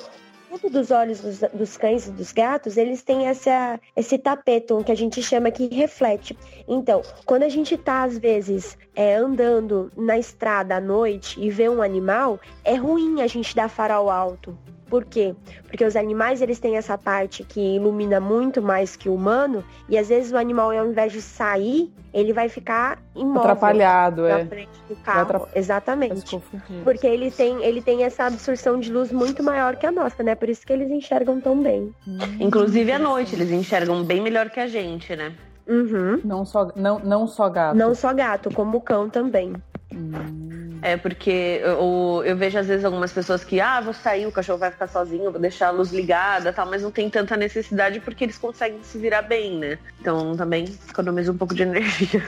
fundo dos olhos dos, dos, cães e dos gatos, eles têm essa, esse tapeto que a gente chama que reflete. Então, quando a gente tá, às vezes, é, andando na estrada à noite e vê um animal, é ruim a gente dar farol alto. Por quê? Porque os animais eles têm essa parte que ilumina muito mais que o humano e às vezes o animal ao invés de sair, ele vai ficar imóvel atrapalhado, na é. frente do carro. Exatamente. Porque ele tem ele tem essa absorção de luz muito maior que a nossa, né? Por isso que eles enxergam tão bem. Hum, Inclusive à noite eles enxergam bem melhor que a gente, né? Uhum. Não só não, não só gato. Não só gato, como o cão também. Hum. É porque eu, eu, vejo às vezes algumas pessoas que, ah, vou sair, o cachorro vai ficar sozinho, vou deixar a luz ligada tal, mas não tem tanta necessidade porque eles conseguem se virar bem, né? Então também economiza um pouco de energia.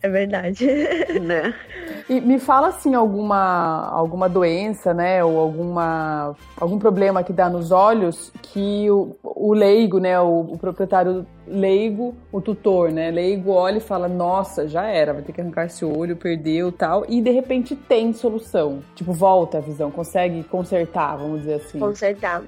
é verdade. Né? E me fala assim, alguma, alguma doença, né? Ou alguma, algum problema que dá nos olhos que o, o leigo, né? O, o proprietário leigo, o tutor, né? Leigo olha e fala, nossa, já era, vai ter que arrancar esse olho, perdeu tal. E de repente tem solução. Tipo, volta a visão, consegue consertar, vamos dizer assim. Consertar.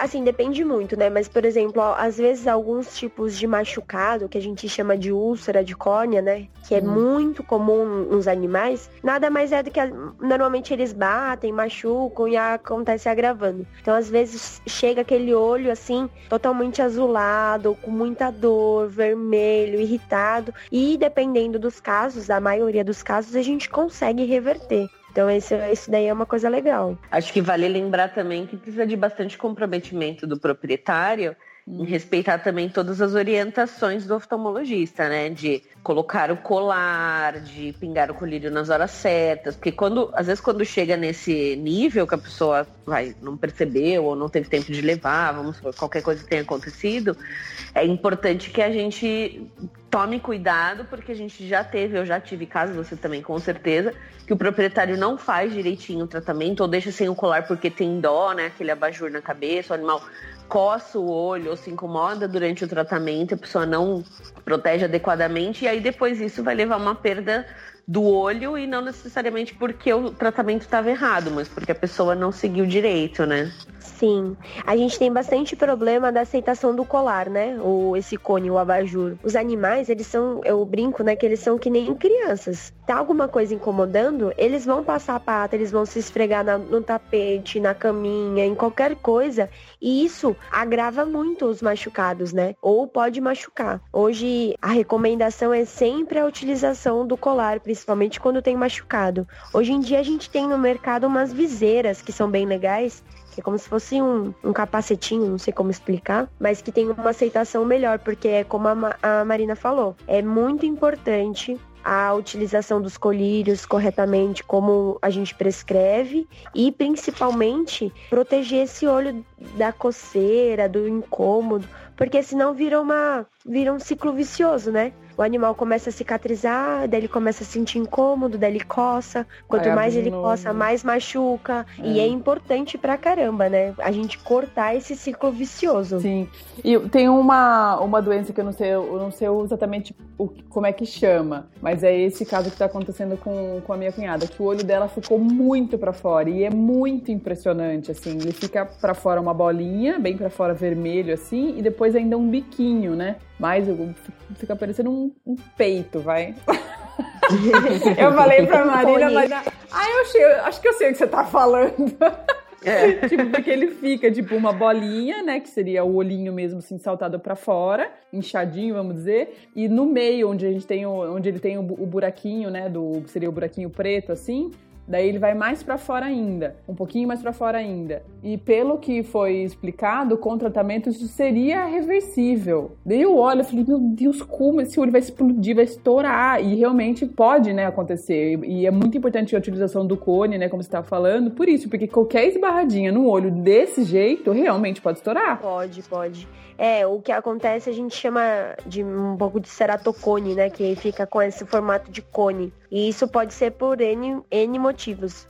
Assim, depende muito, né? Mas, por exemplo, às vezes alguns tipos de machucado, que a gente chama de úlcera de córnea, né? Que é hum. muito comum nos animais, nada mais é do que normalmente eles batem, machucam e acontece agravando. Então, às vezes, chega aquele olho assim, totalmente azulado, com muita dor, vermelho, irritado. E dependendo dos casos, a maioria dos casos, a gente consegue reverter. Então, isso, daí é uma coisa legal. Acho que vale lembrar também que precisa de bastante comprometimento do proprietário em respeitar também todas as orientações do oftalmologista, né? De colocar o colar, de pingar o colírio nas horas certas, porque quando, às vezes quando chega nesse nível que a pessoa vai não percebeu ou não teve tempo de levar, vamos supor, qualquer coisa que tenha acontecido, é importante que a gente tome cuidado, porque a gente já teve, eu já tive casos, você também com certeza, que o proprietário não faz direitinho o tratamento ou deixa sem o colar porque tem dó, né? Aquele abajur na cabeça, o animal coça o olho ou se incomoda durante o tratamento, a pessoa não protege adequadamente, e aí depois isso vai levar uma perda do olho e não necessariamente porque o tratamento estava errado, mas porque a pessoa não seguiu direito, né? Sim. A gente tem bastante problema da aceitação do colar, né? O, esse cone, o abajur. Os animais, eles são, eu brinco, né? Que eles são que nem crianças. Tá alguma coisa incomodando, eles vão passar a pata, eles vão se esfregar na, no tapete, na caminha, em qualquer coisa. E isso agrava muito os machucados, né? Ou pode machucar. Hoje, a recomendação é sempre a utilização do colar, principalmente principalmente quando tem machucado. Hoje em dia a gente tem no mercado umas viseiras que são bem legais, que é como se fosse um, um capacetinho, não sei como explicar, mas que tem uma aceitação melhor, porque é como a, a Marina falou, é muito importante a utilização dos colírios corretamente como a gente prescreve e principalmente proteger esse olho da coceira, do incômodo, porque senão vira uma vira um ciclo vicioso, né? O animal começa a cicatrizar, daí ele começa a sentir incômodo, daí ele coça. Quanto Vai mais ele coça, mais machuca. É. E é importante pra caramba, né? A gente cortar esse ciclo vicioso. Sim. E tem uma, uma doença que eu não sei, eu não sei exatamente o, como é que chama, mas é esse caso que tá acontecendo com, com a minha cunhada, que o olho dela ficou muito para fora e é muito impressionante, assim. Ele fica para fora uma bolinha, bem para fora vermelho, assim, e depois ainda um biquinho, né? Mas fica parecendo um, um peito, vai. eu falei pra Marina, mas. Ah, eu achei, acho que eu sei o que você tá falando. É. tipo, porque ele fica, tipo, uma bolinha, né? Que seria o olhinho mesmo, assim, saltado para fora, inchadinho, vamos dizer. E no meio, onde a gente tem o, onde ele tem o, o buraquinho, né? Do, seria o buraquinho preto, assim, Daí ele vai mais para fora ainda, um pouquinho mais para fora ainda. E pelo que foi explicado, com tratamento isso seria reversível. Daí eu olho e falei, meu Deus, como esse olho vai explodir, vai estourar? E realmente pode, né, acontecer. E é muito importante a utilização do cone, né, como você estava falando, por isso, porque qualquer esbarradinha no olho desse jeito realmente pode estourar. Pode, pode. É, o que acontece a gente chama de um pouco de ceratocone, né? Que fica com esse formato de cone. E isso pode ser por N, N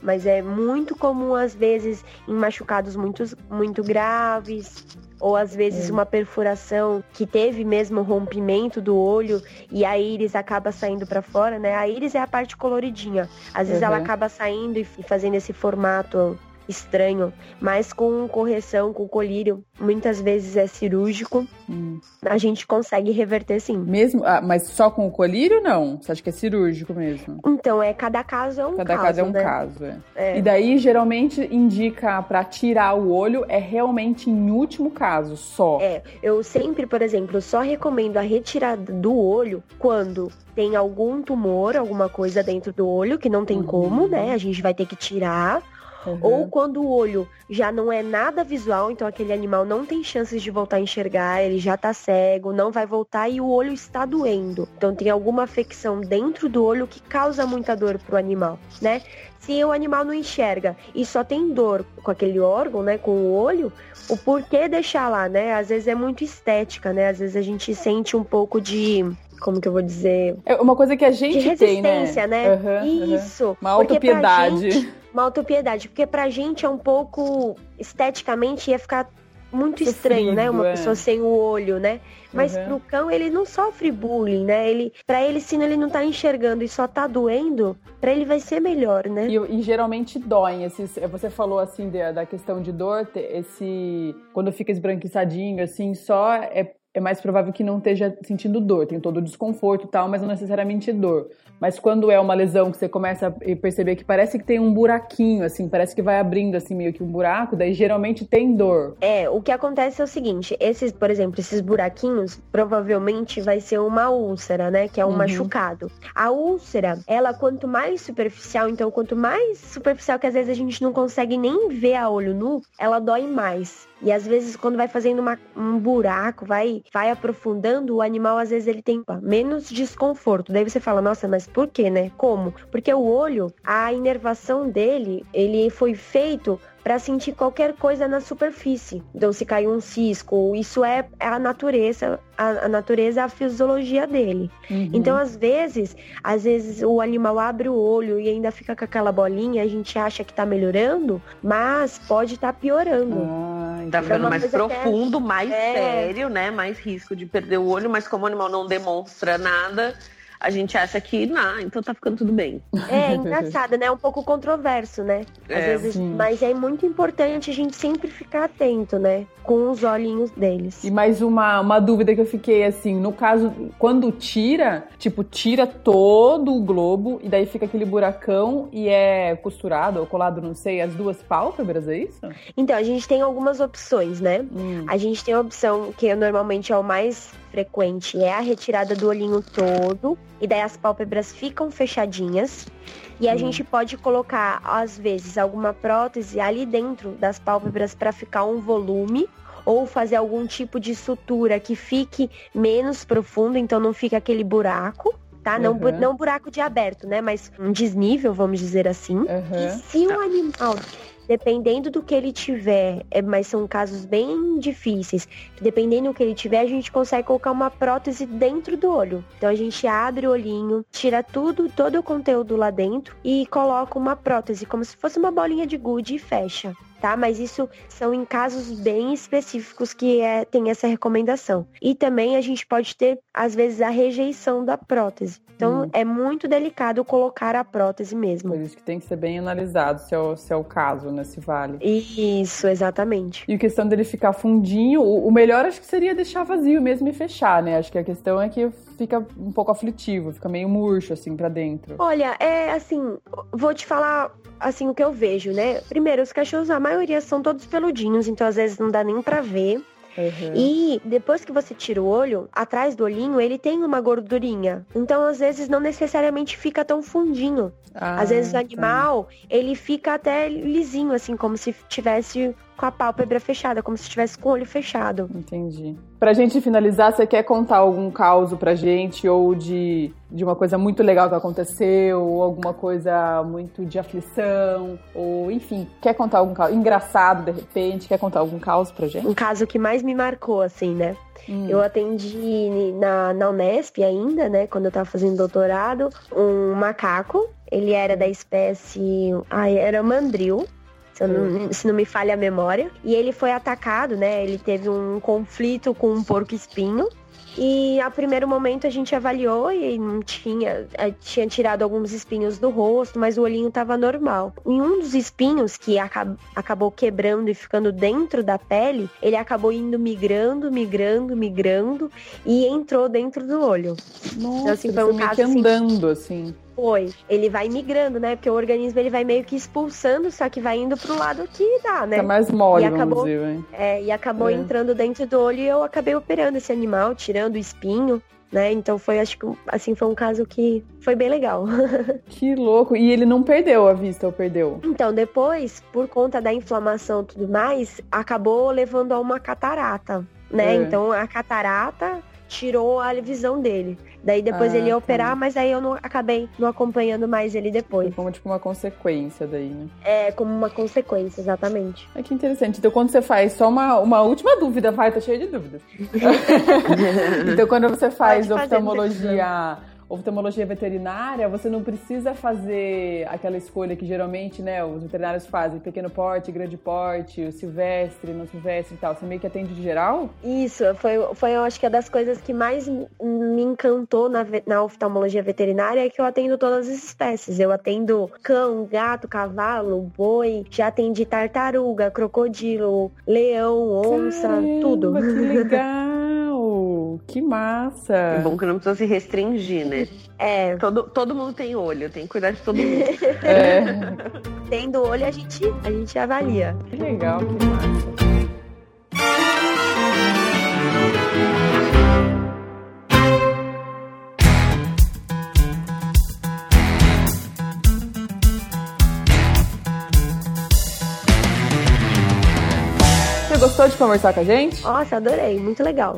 mas é muito comum às vezes em machucados muito, muito graves, ou às vezes é. uma perfuração que teve mesmo rompimento do olho e a íris acaba saindo para fora, né? A íris é a parte coloridinha. Às vezes uhum. ela acaba saindo e fazendo esse formato estranho, mas com correção, com colírio, muitas vezes é cirúrgico, hum. a gente consegue reverter sim. Mesmo, ah, mas só com o colírio não? Você acha que é cirúrgico mesmo? Então, é cada caso é um cada caso. Cada caso é um né? caso, é. é. E daí geralmente indica para tirar o olho é realmente em último caso, só. É, eu sempre, por exemplo, só recomendo a retirada do olho quando tem algum tumor, alguma coisa dentro do olho que não tem uhum. como, né? A gente vai ter que tirar Uhum. Ou quando o olho já não é nada visual, então aquele animal não tem chances de voltar a enxergar, ele já tá cego, não vai voltar e o olho está doendo. Então tem alguma afecção dentro do olho que causa muita dor pro animal, né? Se o animal não enxerga e só tem dor com aquele órgão, né, com o olho, o porquê deixar lá, né? Às vezes é muito estética, né? Às vezes a gente sente um pouco de como que eu vou dizer? É uma coisa que a gente de resistência, tem, né? né? Uhum, Isso. Uhum. Uma autopiedade uma autopiedade, porque pra gente é um pouco esteticamente ia ficar muito Sofrido, estranho, né? Uma é. pessoa sem o olho, né? Mas uhum. pro cão ele não sofre bullying, né? Ele, para ele se ele não tá enxergando e só tá doendo, para ele vai ser melhor, né? E, e geralmente dói. Esses, você falou assim da, da questão de dor, esse quando fica esbranquiçadinho assim, só é é mais provável que não esteja sentindo dor. Tem todo o desconforto e tal, mas não necessariamente dor. Mas quando é uma lesão que você começa a perceber que parece que tem um buraquinho, assim, parece que vai abrindo, assim, meio que um buraco, daí geralmente tem dor. É, o que acontece é o seguinte: esses, por exemplo, esses buraquinhos, provavelmente vai ser uma úlcera, né? Que é um uhum. machucado. A úlcera, ela, quanto mais superficial, então, quanto mais superficial que às vezes a gente não consegue nem ver a olho nu, ela dói mais. E às vezes, quando vai fazendo uma, um buraco, vai, vai aprofundando, o animal às vezes ele tem menos desconforto. Daí você fala, nossa, mas por quê, né? Como? Porque o olho, a inervação dele, ele foi feito para sentir qualquer coisa na superfície. Então, se caiu um cisco, isso é a natureza, a, a natureza, a fisiologia dele. Uhum. Então, às vezes, às vezes o animal abre o olho e ainda fica com aquela bolinha, a gente acha que tá melhorando, mas pode estar tá piorando. Ah, tá ficando mais profundo, é... mais é... sério, né? Mais risco de perder o olho, mas como o animal não demonstra nada, a gente acha que, não, então tá ficando tudo bem. É engraçado, né? É um pouco controverso, né? Às é, vezes, mas é muito importante a gente sempre ficar atento, né? Com os olhinhos deles. E mais uma, uma dúvida que eu fiquei assim, no caso, quando tira, tipo, tira todo o globo e daí fica aquele buracão e é costurado ou colado, não sei, as duas pálpebras, é isso? Então, a gente tem algumas opções, né? Hum. A gente tem a opção que normalmente é o mais frequente, é a retirada do olhinho todo e daí as pálpebras ficam fechadinhas. E a Hum. gente pode colocar, às vezes, alguma prótese ali dentro das pálpebras para ficar um volume. Ou fazer algum tipo de sutura que fique menos profundo, então não fica aquele buraco, tá? Não, bu- Uhum. não buraco de aberto, né? Mas um desnível, vamos dizer assim. E Aham. se o animal, dependendo do que ele tiver, é, mas são casos bem difíceis, dependendo do que ele tiver, a gente consegue colocar uma prótese dentro do olho. Então a gente abre o olhinho, tira tudo, todo o conteúdo lá dentro e coloca uma prótese, como se fosse uma bolinha de gude e fecha. Tá? Mas isso são em casos bem específicos que é, tem essa recomendação. E também a gente pode ter, às vezes, a rejeição da prótese. Então Hum. é muito delicado colocar a prótese mesmo. Por isso que tem que ser bem analisado se é o, se é o caso, né? Se vale. Isso, exatamente. E a questão dele ficar fundinho, o, o melhor acho que seria deixar vazio mesmo e fechar, né? Acho que a questão é que fica um pouco aflitivo, fica meio murcho assim pra dentro. Olha, é assim, vou te falar assim o que eu vejo, né? Primeiro, os cachorros, a maioria são todos peludinhos, então às vezes não dá nem pra ver. Uhum. E depois que você tira o olho, atrás do olhinho, ele tem uma gordurinha. Então, às vezes, não necessariamente fica tão fundinho. Ah, Às vezes o tá. animal, ele fica até lisinho, assim, como se tivesse com a pálpebra fechada, como se estivesse com o olho fechado. Entendi. Pra gente finalizar, você quer contar algum caso pra gente, ou de, de uma coisa muito legal que aconteceu, ou alguma coisa muito de aflição, ou enfim, quer contar algum caso engraçado de repente, quer contar algum caso pra gente? Um caso que mais me marcou, assim, né? Hum. Eu atendi na, na Unesp ainda, né? Quando eu tava fazendo doutorado, um macaco. Ele era da espécie. Ai, era mandril. Se, não, se não me falha a memória. E ele foi atacado, né? Ele teve um conflito com um porco espinho. E a primeiro momento a gente avaliou e não tinha, eh, tinha tirado alguns espinhos do rosto, mas o olhinho tava normal. Em um dos espinhos que aca- acabou quebrando e ficando dentro da pele, ele acabou indo migrando, migrando, migrando e entrou dentro do olho. Nossa, assim, ele foi um foi meio que caso, assim, andando assim. Foi. Ele vai migrando, né? Porque o organismo ele vai meio que expulsando, só que vai indo pro lado que dá, né? Tá mais mole, E acabou- dizer? É, e acabou É. entrando dentro do olho e eu acabei operando esse animal, tirando o espinho, né? Então foi, acho que, assim, foi um caso que foi bem legal. Que louco. E ele não perdeu a vista, ou perdeu? Então, depois, por conta da inflamação e tudo mais, acabou levando a uma catarata, né? É. Então, a catarata tirou a visão dele. Daí depois Ah, ele ia tá. operar, mas aí eu não acabei não acompanhando mais ele depois. como tipo uma consequência daí, né? É, como uma consequência, exatamente. É que interessante. Então, quando você faz só uma, uma última dúvida, vai, tô cheia de dúvidas. então, quando você faz oftalmologia, oftalmologia veterinária, você não precisa fazer aquela escolha que geralmente, né, os veterinários fazem, pequeno porte, grande porte, o silvestre, não silvestre e tal. Você meio que atende de geral? Isso, foi, foi eu acho que é das coisas que mais me encantou na, na oftalmologia veterinária é que eu atendo todas as espécies. Eu atendo cão, gato, cavalo, boi, já atendi tartaruga, crocodilo, leão, onça, Caramba, tudo. Que legal! Que massa! É bom que não precisa se restringir, né? É, Todo, todo mundo tem olho, tem que cuidar de todo mundo. É, tendo olho a gente, a gente avalia. que legal, que massa. Gostou de conversar com a gente? Nossa, adorei, muito legal.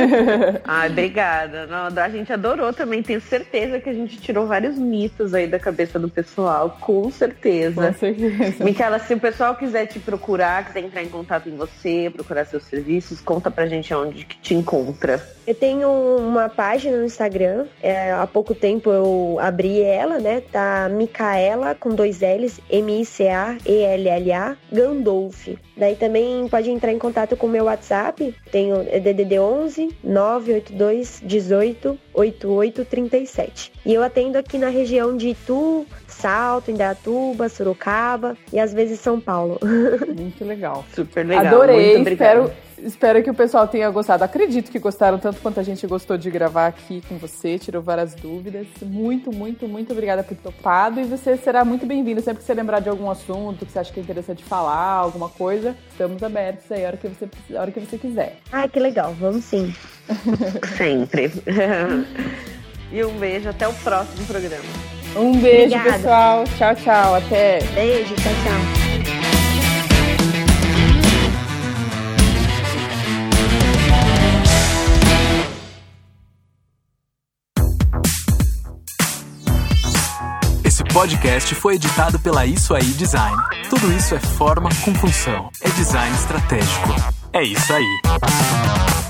Ai, obrigada. Não, a gente adorou também. Tenho certeza que a gente tirou vários mitos aí da cabeça do pessoal. Com certeza. Com certeza. Micaela, se o pessoal quiser te procurar, quiser entrar em contato com você, procurar seus serviços, conta pra gente onde que te encontra. Eu tenho uma página no Instagram, é, há pouco tempo eu abri ela, né? Tá Micaela com dois L's, M-I-C-A-E-L-L-A, Gandolf. Daí também pode entrar em contato com o meu WhatsApp, tenho é DDD 11 982 18 88 37. E eu atendo aqui na região de Itu, Salto, Indaiatuba, Sorocaba e às vezes São Paulo. Muito legal. Super legal. Adorei, espero, espero que o pessoal tenha gostado. Acredito que gostaram tanto quanto a gente gostou de gravar aqui com você, tirou várias dúvidas. Muito, muito, muito obrigada por ter topado. E você será muito bem-vindo sempre que você lembrar de algum assunto que você acha que é interessante falar, alguma coisa. Estamos abertos aí a hora que você, a hora que você quiser. Ai, que legal, vamos sim. Sempre. E um beijo, até o próximo programa. Um beijo, Obrigada. pessoal. Tchau, tchau. Até. Beijo, tchau, tchau. Esse podcast foi editado pela Isso Aí Design. Tudo isso é forma com função. É design estratégico. É isso aí.